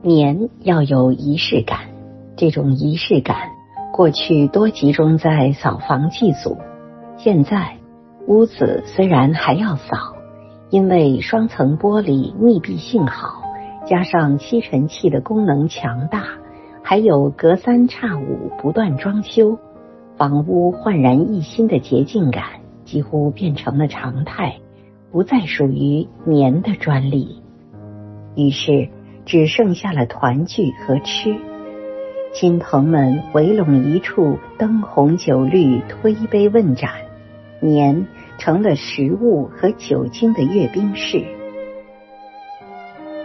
年要有仪式感，这种仪式感过去多集中在扫房祭祖，现在屋子虽然还要扫，因为双层玻璃密闭性好，加上吸尘器的功能强大，还有隔三差五不断装修，房屋焕然一新的洁净感几乎变成了常态，不再属于年的专利。于是。只剩下了团聚和吃，亲朋们围拢一处，灯红酒绿，推杯问盏，年成了食物和酒精的阅兵式。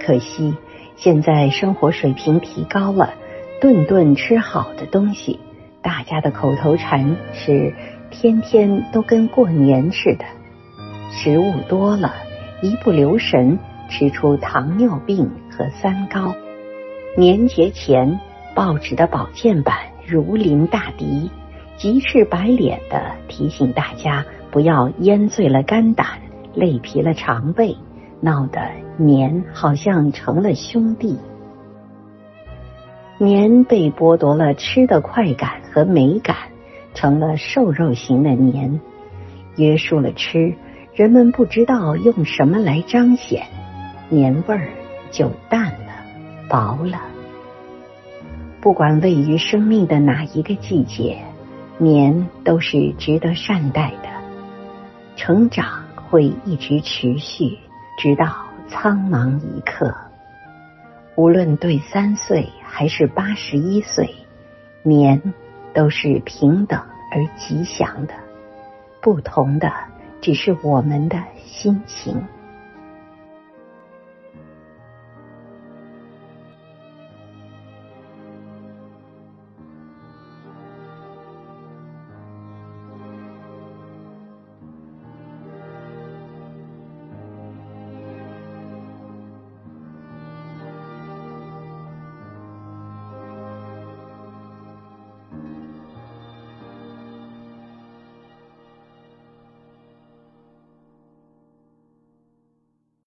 可惜现在生活水平提高了，顿顿吃好的东西，大家的口头禅是天天都跟过年似的，食物多了，一不留神。吃出糖尿病和三高。年节前，报纸的保健版如临大敌，急赤白脸的提醒大家不要烟醉了肝胆，累疲了肠胃，闹得年好像成了兄弟。年被剥夺了吃的快感和美感，成了瘦肉型的年，约束了吃，人们不知道用什么来彰显。年味儿就淡了，薄了。不管位于生命的哪一个季节，年都是值得善待的。成长会一直持续，直到苍茫一刻。无论对三岁还是八十一岁，年都是平等而吉祥的。不同的只是我们的心情。